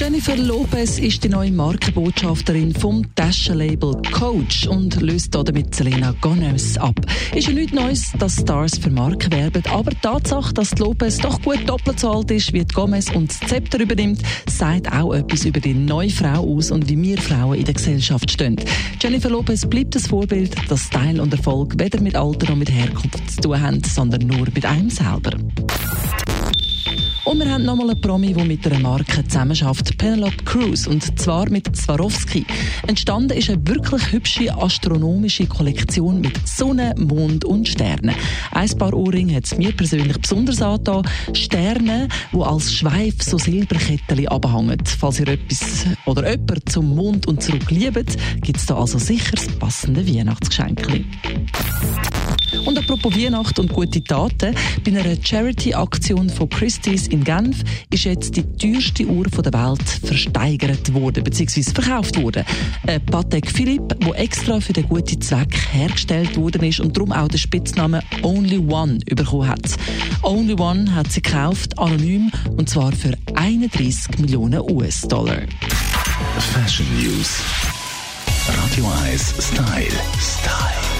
Jennifer Lopez ist die neue Markenbotschafterin vom Taschenlabel Coach und löst damit Selena Gomez ab. Ist ja nichts Neues, dass Stars für Marken werben, aber die Tatsache, dass die Lopez doch gut doppelt so alt ist, wie die Gomez und das Zepter übernimmt, sagt auch etwas über die neue Frau aus und wie wir Frauen in der Gesellschaft stehen. Jennifer Lopez bleibt das Vorbild, dass Style und Erfolg weder mit Alter noch mit Herkunft zu tun haben, sondern nur mit einem selber. Und wir haben nochmal einen Promi, der mit einer Marke zusammenarbeitet, Penelope Cruz, und zwar mit Swarovski. Entstanden ist eine wirklich hübsche astronomische Kollektion mit Sonne, Mond und Sternen. Ein paar Ohrringe hat es mir persönlich besonders angetan. Sterne, die als Schweif so Silberkettchen abhängen. Falls ihr etwas oder jemand zum Mond und zurück liebt, gibt es da also sicher das passende Weihnachtsgeschenk. Und apropos Weihnacht und gute Taten, bei einer Charity-Aktion von Christie's in Genf ist jetzt die teuerste Uhr der Welt versteigert worden, bzw. verkauft worden. Ein Patek Philippe, wo extra für den guten Zweck hergestellt worden ist und darum auch den Spitznamen Only One bekommen hat. Only One hat sie gekauft, anonym, und zwar für 31 Millionen US-Dollar. Fashion News. Radio 1 Style. Style.